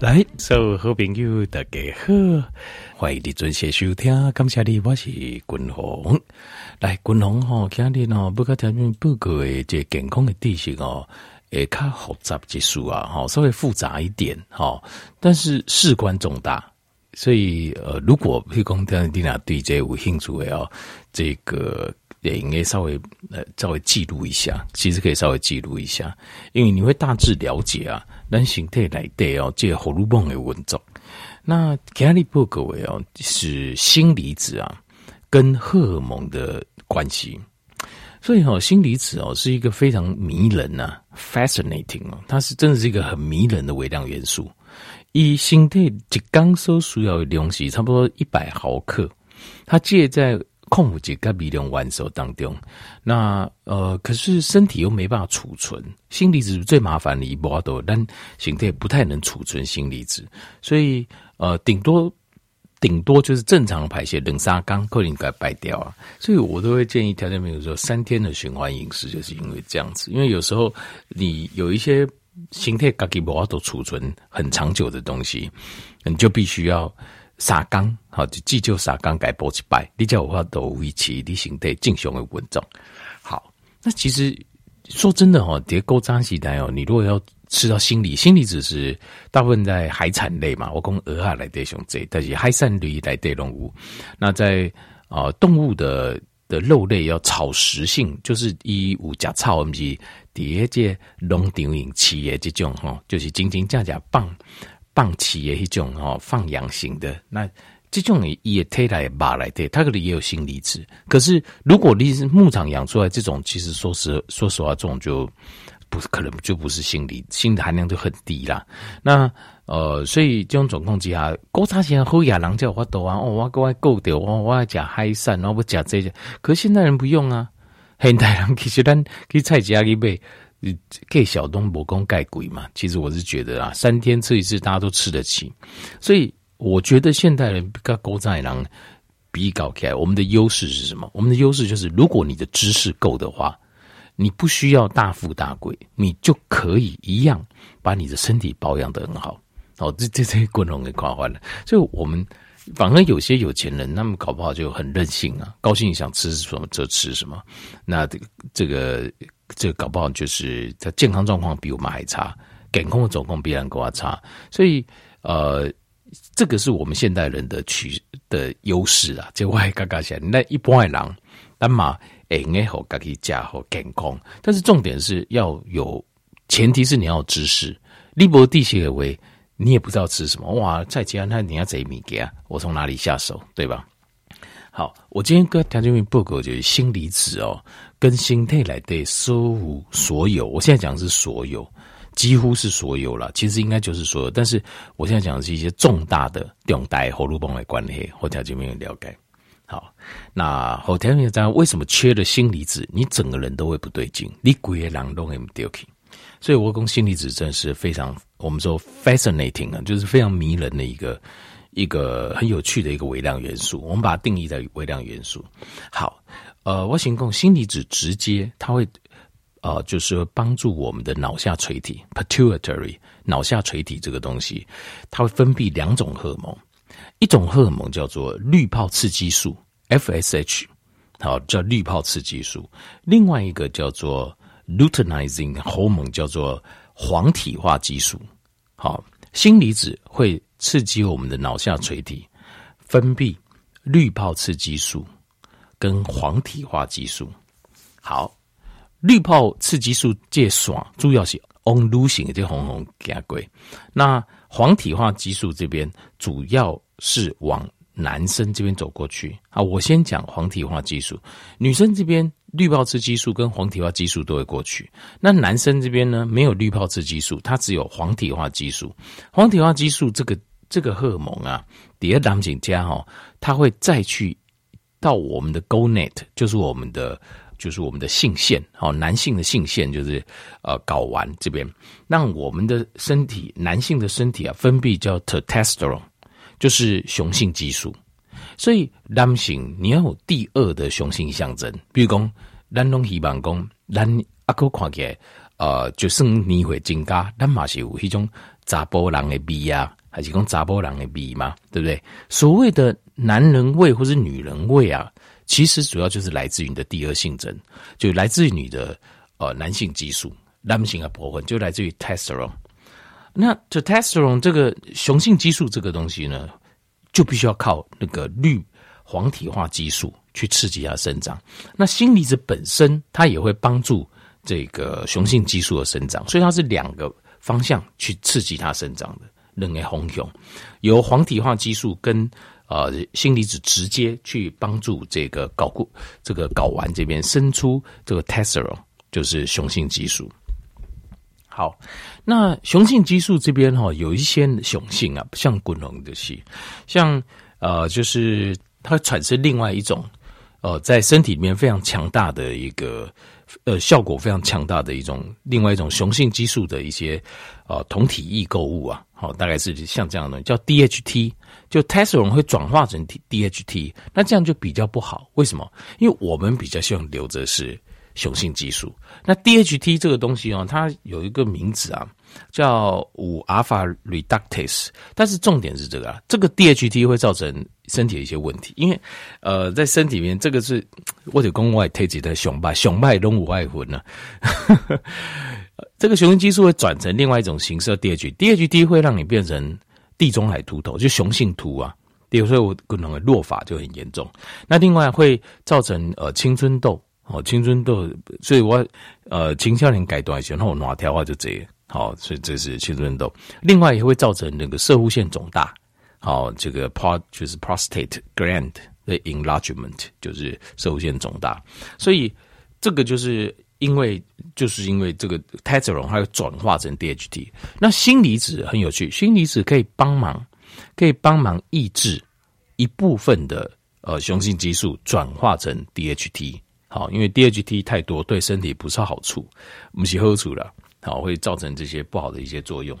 来，所有好朋友大家好，欢迎你准时收听。感谢你，我是君鸿。来，君鸿吼，今日哦，不甲条件报告的这健康的知识哦，会较复杂之数啊，哈，稍微复杂一点哈，但是事关重大，所以呃，如果譬如讲听你俩对这有兴趣的哦，这个也应该稍微呃稍微记录一下，其实可以稍微记录一下，因为你会大致了解啊。咱形态来对哦，这个荷尔蒙的运作。那今日报告的哦，是锌离子啊，跟荷尔蒙的关系。所以哦，锌离子哦，是一个非常迷人呐，fascinating 哦，它是真的是一个很迷人的微量元素。以身体一刚所需要的东西，差不多一百毫克，它借在。空腹个微量元素当中，那呃，可是身体又没办法储存锌离子，最麻烦的一波多，但形态不太能储存锌离子，所以呃，顶多顶多就是正常的排泄，冷沙缸可能给它排掉啊。所以我都会建议条件朋友说，三天的循环饮食，就是因为这样子，因为有时候你有一些形态自己没办法储存很长久的东西，你就必须要。沙缸，好，就急救沙缸改补一摆，你叫我话都维持你身体正常的运作。好，那其实说真的哦，迭高张时代哦，你如果要吃到锌离，锌离子是大部分在海产类嘛，我讲鹅仔来得上济，但是海产类来得动物。那在啊、动物的的肉类要草食性，就是以有食草，我们是第二只农场饮饲的这种哈，就是真真正正棒。放弃的一种哦，放养型的那这种也也推来马来的，它可能也有锌离子。可是如果你是牧场养出来这种，其实说实说实话，这种就不可能就不是锌离，锌的含量就很低啦。那呃，所以这种状况之下，古早时好野人叫我多啊，哦，我各位够掉，我我要吃海产，我不吃这些。可是现代人不用啊，现代人其实咱去菜市去买。给小东伯公盖鬼嘛？其实我是觉得啊，三天吃一次，大家都吃得起。所以我觉得现代人跟古早人比搞起来，我们的优势是什么？我们的优势就是，如果你的知识够的话，你不需要大富大贵，你就可以一样把你的身体保养得很好。哦，这这这共同给夸坏了。所以我们反而有些有钱人，他们搞不好就很任性啊，高兴想吃什么就吃什么。那这个这个。这个搞不好就是他健康状况比我们还差，健康的状况比人更差，所以呃，这个是我们现代人的取的优势啊。这我还刚刚讲，那一般的人，但嘛，哎，爱好自己吃好健康，但是重点是要有，前提是你要知识。立博地协为，你也不知道吃什么，哇，在家那你要怎么给啊？我从哪里下手，对吧？好，我今天跟条件报告就是锌离子哦。跟身体来的所有所有，我现在讲的是所有，几乎是所有了。其实应该就是所有，但是我现在讲的是一些重大的重大荷尔蒙的关系，和条就没有了解。好，那后条件这样，为什么缺了锌离子，你整个人都会不对劲，你鬼也狼都会不对劲。所以我讲锌离子真的是非常，我们说 fascinating 啊，就是非常迷人的一个一个很有趣的一个微量元素。我们把它定义在微量元素。好。呃，我想讲锌离子直接，它会，呃，就是帮助我们的脑下垂体 （pituitary） 脑下垂体这个东西，它会分泌两种荷尔蒙，一种荷尔蒙叫做滤泡刺激素 （FSH），好，叫滤泡刺激素；另外一个叫做 luteinizing hormone，叫做黄体化激素。好，锌离子会刺激我们的脑下垂体分泌滤泡刺激素。跟黄体化激素，好，滤泡刺激素介爽，主要是 on losing 这红红加贵。那黄体化激素这边主要是往男生这边走过去。啊，我先讲黄体化激素，女生这边滤泡刺激素跟黄体化激素都会过去。那男生这边呢，没有滤泡刺激素，它只有黄体化激素。黄体化激素这个这个荷尔蒙啊，第二档景家哈，它会再去。到我们的 gonet，就是我们的，就是我们的性腺，好，男性的性腺就是呃睾丸这边，让我们的身体，男性的身体啊分泌叫 testosterone，就是雄性激素。所以男性你要有第二的雄性象征，比如讲，咱拢希望讲，咱阿哥看起来呃，就算你会增加，但嘛是有一种查甫人的味啊，还是讲查波人的味嘛，对不对？所谓的男人味或是女人味啊，其实主要就是来自于你的第二性征，就来自于你的呃男性激素，男性的部分就来自于 testosterone。那这 testosterone 这个雄性激素这个东西呢，就必须要靠那个绿黄体化激素去刺激它生长。那锌离子本身它也会帮助。这个雄性激素的生长，所以它是两个方向去刺激它生长的。两个红熊由黄体化激素跟呃锌离子直接去帮助这个睾固这个睾丸这边生出这个 testosterone，就是雄性激素。好，那雄性激素这边哈、哦、有一些雄性啊，不像滚龙的戏，像呃就是它产生另外一种呃在身体里面非常强大的一个。呃，效果非常强大的一种，另外一种雄性激素的一些呃同体异构物啊，好，大概是像这样的叫 DHT，就 t e s t o r o n 会转化成 DHT，那这样就比较不好。为什么？因为我们比较希望留着是雄性激素。那 DHT 这个东西哦，它有一个名字啊，叫五 alpha reductase，但是重点是这个啊，这个 DHT 会造成。身体的一些问题，因为呃，在身体里面，这个是或者宫外推己的雄败，雄败拢无外魂呢。这个雄性激素会转成另外一种形式，DHT，DHT 会让你变成地中海秃头，就雄性秃啊。比如说我可能会落发就很严重。那另外会造成呃青春痘哦，青春痘，所以我呃青少年改短一些，然后我哪条话就这样，好，所以这是青春痘。另外也会造成那个摄护腺肿大。好，这个 pro 就是 prostate gland 的 enlargement，就是摄护腺肿大，所以这个就是因为就是因为这个 testosterone 它会转化成 DHT，那锌离子很有趣，锌离子可以帮忙，可以帮忙抑制一部分的呃雄性激素转化成 DHT，好，因为 DHT 太多对身体不是好处，我们是好处了，好，会造成这些不好的一些作用。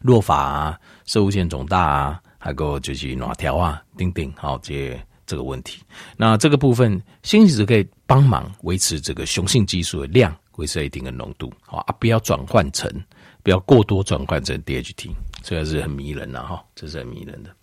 落法啊，摄护腺肿大啊，还有就是哪条啊，等等，好，这些这个问题。那这个部分，锌离子可以帮忙维持这个雄性激素的量，维持一定的浓度，好啊，不要转换成，不要过多转换成 DHT，这个是很迷人的哈，这是很迷人的。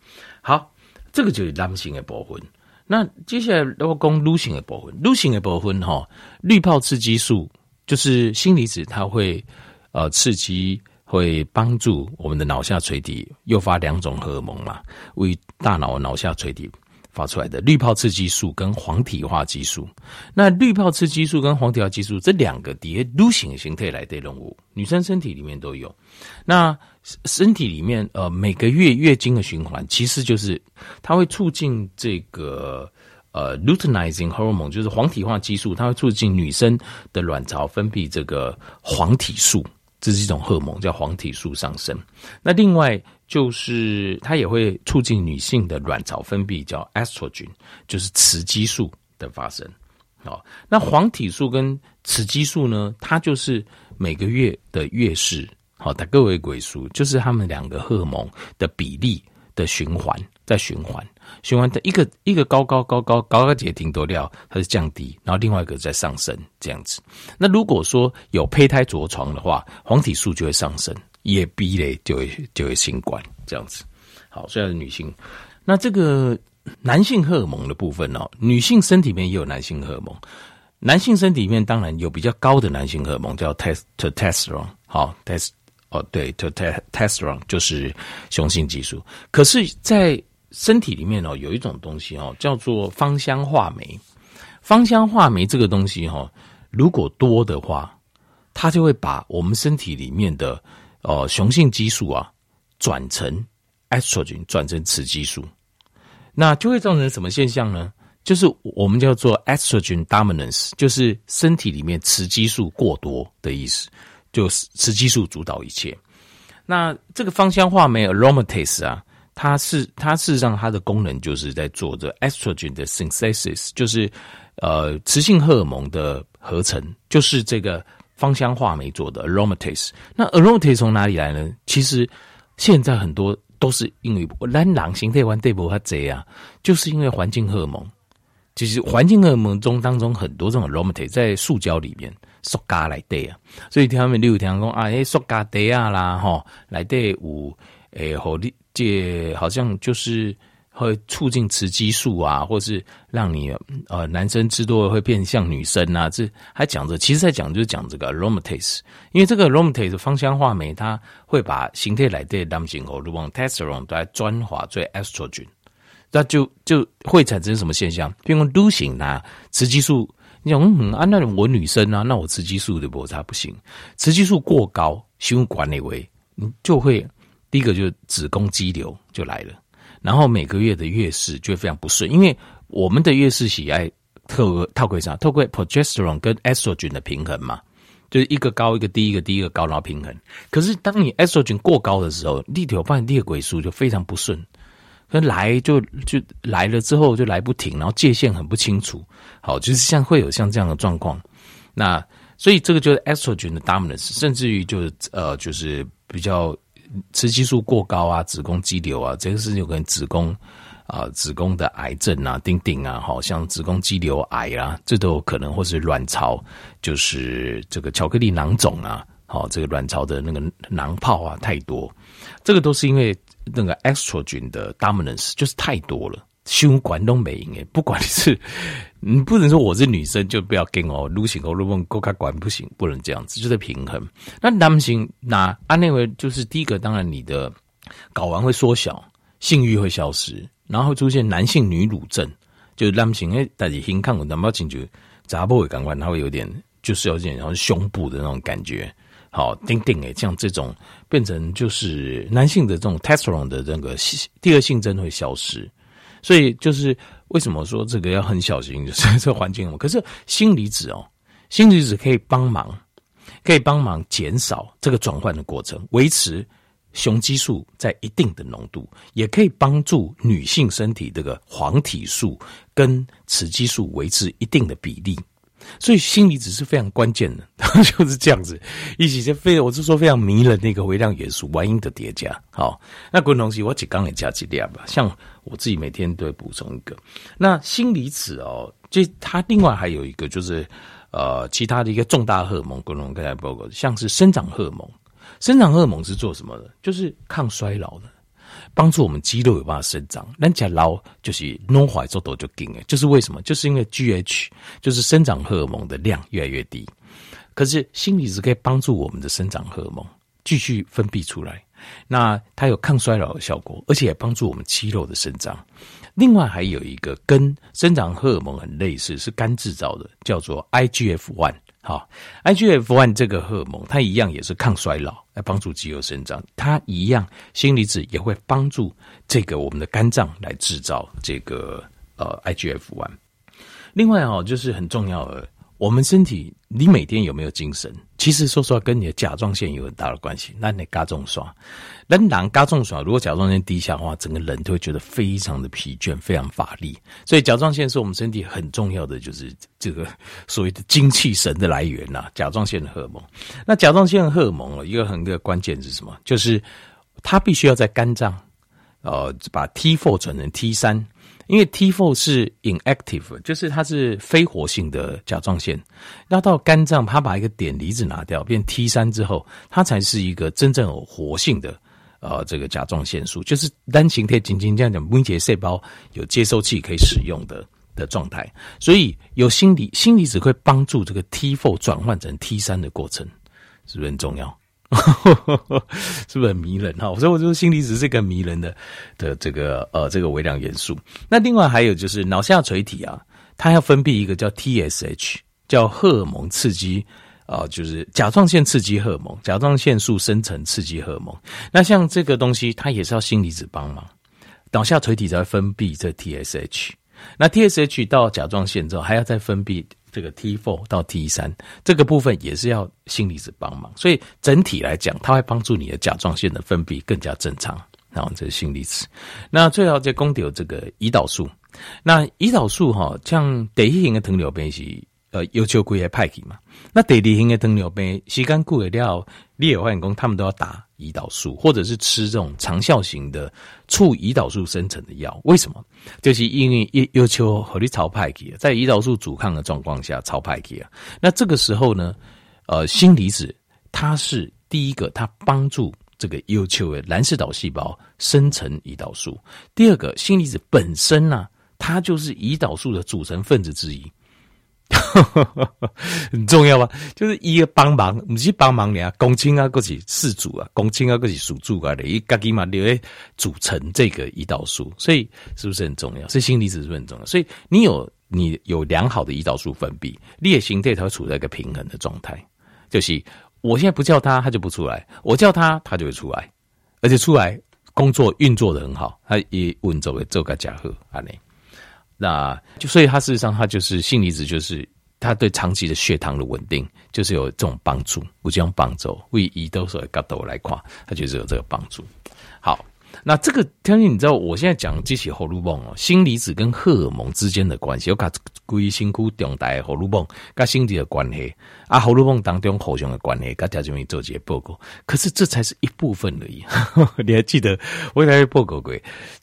好，这个就是男性的部分。那接下来我讲女性的部分，女性的部分哈，滤泡刺激素就是锌离子，它会呃刺激。会帮助我们的脑下垂体诱发两种荷尔蒙嘛，为大脑脑下垂体发出来的滤泡刺激素跟黄体化激素。那滤泡刺激素跟黄体化激素这两个底下女性形态来的任务，女生身体里面都有。那身体里面呃每个月月经的循环，其实就是它会促进这个呃 luteinizing hormone，就是黄体化激素，它会促进女生的卵巢分泌这个黄体素。这是一种荷尔蒙，叫黄体素上升。那另外就是它也会促进女性的卵巢分泌，叫 estrogen，就是雌激素的发生。好，那黄体素跟雌激素呢，它就是每个月的月事，好，它各位归属，就是他们两个荷尔蒙的比例的循环，在循环。循环的一个一个高高高高高高节停多料，它是降低，然后另外一个在上升这样子。那如果说有胚胎着床的话，黄体素就会上升，也逼嘞就会就会新冠这样子。好，虽然是女性，那这个男性荷尔蒙的部分哦，女性身体里面也有男性荷尔蒙，男性身体里面当然有比较高的男性荷尔蒙叫 testosterone，好 test 哦对 testosterone 就是雄性激素，可是，在身体里面哦，有一种东西哦，叫做芳香化酶。芳香化酶这个东西哈，如果多的话，它就会把我们身体里面的呃雄性激素啊转成 estrogen，转成雌激素。那就会造成什么现象呢？就是我们叫做 estrogen dominance，就是身体里面雌激素过多的意思，就雌激素主导一切。那这个芳香化酶 aromatase 啊。它是它事实上它的功能就是在做这 estrogen 的 synthesis，就是呃雌性荷尔蒙的合成，就是这个芳香化酶做的 aromatase。那 aromatase 从哪里来呢？其实现在很多都是因为蓝狼形态完对不它这样，就是因为环境荷尔蒙其实环境荷尔蒙中当中很多这种 aromatase 在塑胶里面，塑胶来对啊，所以他们例如听讲啊，诶，塑胶袋啊啦，吼，来对有诶，好，这好像就是会促进雌激素啊，或是让你呃男生吃多了会变像女生啊，这还讲着，其实在讲就是讲这个 aromatase，因为这个 aromatase 芳香化酶，它会把形态来对男性荷尔蒙 testosterone 来转化做 estrogen。那就就会产生什么现象？比如说女性啊，雌激素，你讲嗯啊，那我女生啊，那我雌激素的摩擦不行，雌激素过高，心管内为，你就会第一个就是子宫肌瘤就来了，然后每个月的月事就会非常不顺，因为我们的月事喜爱透过透过啥？透过 progesterone 跟 estrogen 的平衡嘛，就是一个高一个低，一个低一个高，然后平衡。可是当你 estrogen 过高的时候，立体发现第二轨数就非常不顺。跟来就就来了之后就来不停，然后界限很不清楚，好，就是像会有像这样的状况。那所以这个就是 estrogen 的 dominance，甚至于就是呃就是比较雌激素过高啊，子宫肌瘤啊，这个是有可能子宫啊、子宫的癌症啊，丁丁啊，好像子宫肌瘤癌啊，这都有可能，或是卵巢就是这个巧克力囊肿啊，好，这个卵巢的那个囊泡啊太多，这个都是因为。那个 estrogen 的 dominance 就是太多了，胸管都没赢诶，不管你是，你不能说我是女生就不要跟哦，女性哦，如果够开管不行，不能这样子，就在平衡。那男性那安内为就是第一个，当然你的睾丸会缩小，性欲会消失，然后出现男性女乳症，就是男性诶，但是胸看我男包进去，杂波会感官，它会有点就是有点然后胸部的那种感觉。好，丁丁诶，像这种变成就是男性的这种 testosterone 的这个第二性征会消失，所以就是为什么说这个要很小心，就是 这环境。可是锌离子哦，锌离子可以帮忙，可以帮忙减少这个转换的过程，维持雄激素在一定的浓度，也可以帮助女性身体这个黄体素跟雌激素维持一定的比例。所以锌离子是非常关键的，就是这样子，一起就非我是说非常迷人那个微量元素，万因的叠加。好，那滚东西我只刚也加几粒吧，像我自己每天都会补充一个。那锌离子哦，就它另外还有一个就是呃，其他的一个重大荷尔蒙，滚龙刚才报告，像是生长荷尔蒙，生长荷尔蒙是做什么的？就是抗衰老的。帮助我们肌肉有办法生长，那假老就是弄坏做多就紧了，就是为什么？就是因为 GH 就是生长荷尔蒙的量越来越低，可是锌离子可以帮助我们的生长荷尔蒙继续分泌出来，那它有抗衰老的效果，而且也帮助我们肌肉的生长。另外还有一个跟生长荷尔蒙很类似，是肝制造的，叫做 IGF one。好，IGF one 这个荷尔蒙，它一样也是抗衰老，来帮助肌肉生长。它一样，锌离子也会帮助这个我们的肝脏来制造这个呃 IGF one。另外哦，就是很重要的。我们身体，你每天有没有精神？其实说实话，跟你的甲状腺有很大的关系。那你加重刷，那男加重刷，如果甲状腺低下的话，整个人都会觉得非常的疲倦，非常乏力。所以甲状腺是我们身体很重要的，就是这个所谓的精气神的来源呐。甲状腺的荷尔蒙，那甲状腺的荷尔蒙一个很个关键是什么？就是它必须要在肝脏，呃，把 T4 转成 T3。因为 T4 是 inactive，就是它是非活性的甲状腺，要到肝脏，它把一个碘离子拿掉，变 T3 之后，它才是一个真正有活性的呃这个甲状腺素，就是单形态仅仅这样讲，微节细胞有接收器可以使用的的状态，所以有锌离锌离子会帮助这个 T4 转换成 T3 的过程，是不是很重要？是不是很迷人哈？所以我说锌离子是个迷人的的这个呃这个微量元素。那另外还有就是脑下垂体啊，它要分泌一个叫 TSH，叫荷尔蒙刺激啊、就是甲状腺刺激荷尔蒙，甲状腺素生成刺激荷尔蒙。那像这个东西，它也是要锌离子帮忙，脑下垂体才会分泌这 TSH。那 TSH 到甲状腺之后，还要再分泌。这个 T four 到 T 三这个部分也是要锌离子帮忙，所以整体来讲，它会帮助你的甲状腺的分泌更加正常。然后这是锌离子，那最后再供有这个胰岛素。那胰岛素哈，像第一型的糖尿病是呃要求规个派去嘛。那第二型的糖尿病时间久了了，你也发现讲他们都要打胰岛素，或者是吃这种长效型的促胰岛素生成的药。为什么？就是因为要要求和你超派去，在胰岛素阻抗的状况下超派去啊。那这个时候呢，呃，锌离子它是第一个，它帮助这个要求的蓝色岛细胞生成胰岛素。第二个，锌离子本身呢、啊，它就是胰岛素的组成分子之一。很重要吧？就是一个帮忙，不是帮忙你啊，公亲啊，各是饲主啊，公亲啊，各是属主啊你，一个己嘛，你会组成这个胰岛素，所以是不是很重要？所以锌离子是不是很重要？所以你有你有良好的胰岛素分泌，你的形态它会处在一个平衡的状态。就是我现在不叫它，它就不出来；我叫它，它就会出来，而且出来工作运作的很好，它也稳走的做个加和啊内。那就所以它事实上它就是锌离子，就是它对长期的血糖的稳定就是有这种帮助。我这样帮助，为胰岛素的角度来看，它就是有这个帮助。那这个，相信你知道，我现在讲这些荷尔蒙哦，锌离子跟荷尔蒙之间的关系，我讲归辛苦重大的荷尔蒙跟心理的关系啊，荷尔蒙当中互相的关系，跟条件面做些报告。可是这才是一部分而已。你还记得我给大家报告过，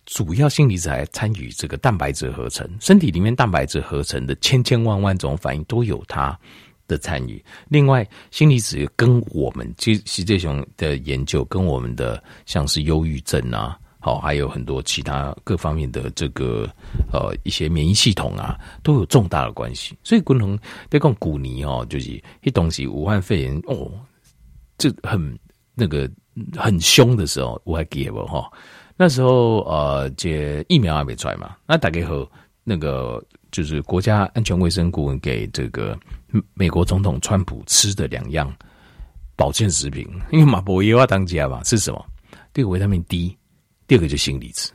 主要锌离子还参与这个蛋白质合成，身体里面蛋白质合成的千千万万种反应都有它的参与。另外，锌离子跟我们其实这种的研究，跟我们的像是忧郁症啊，好，还有很多其他各方面的这个呃一些免疫系统啊，都有重大的关系。所以，共同在讲古尼哦，就是一东西武汉肺炎哦，这很那个很凶的时候，我还记得不哈？那时候呃，这疫苗还没出来嘛，那大概和那个就是国家安全卫生顾问给这个。美国总统川普吃的两样保健食品，因为马博耶娃当家嘛，是什么？第一个维他命 D，第二个就锌离子。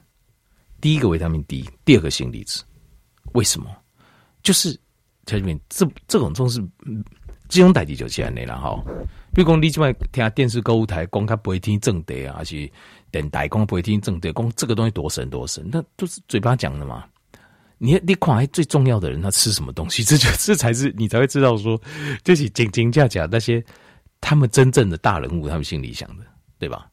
第一个维他命 D，第二个锌离子。为什么？就是在里面这这种东西，这种代志就起来了哈。比如讲，你今晚听电视购物台讲他不会听正德啊，还是电台讲不会听正德，讲这个东西多神多神，那都是嘴巴讲的嘛。你你看，最重要的人他吃什么东西？这就这才是你才会知道说，就是真真假假那些他们真正的大人物，他们心里想的，对吧？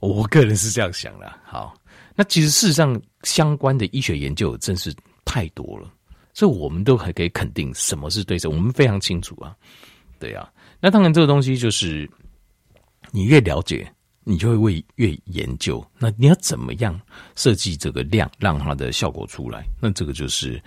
我个人是这样想的。好，那其实事实上相关的医学研究真是太多了，所以我们都还可以肯定什么是对的，我们非常清楚啊。对啊，那当然这个东西就是你越了解。你就会为越研究，那你要怎么样设计这个量，让它的效果出来？那这个就是，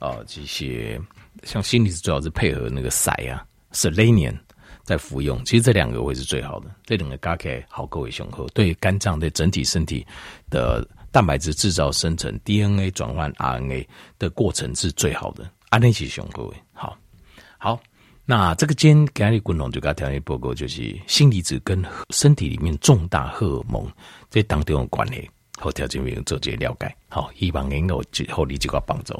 呃，这些像锌离子主要是配合那个塞啊，selenium 在服用，其实这两个会是最好的，这两个加起来好，各位雄厚，对肝脏对整体身体的蛋白质制造生成 DNA 转换 RNA 的过程是最好的，安内起雄厚，好，好。那这个今天给你滚龙就给他条件报告，就是锌离子跟身体里面重大荷尔蒙这当中的关系，和条件面做些了解，好，希望能够后你这个帮助。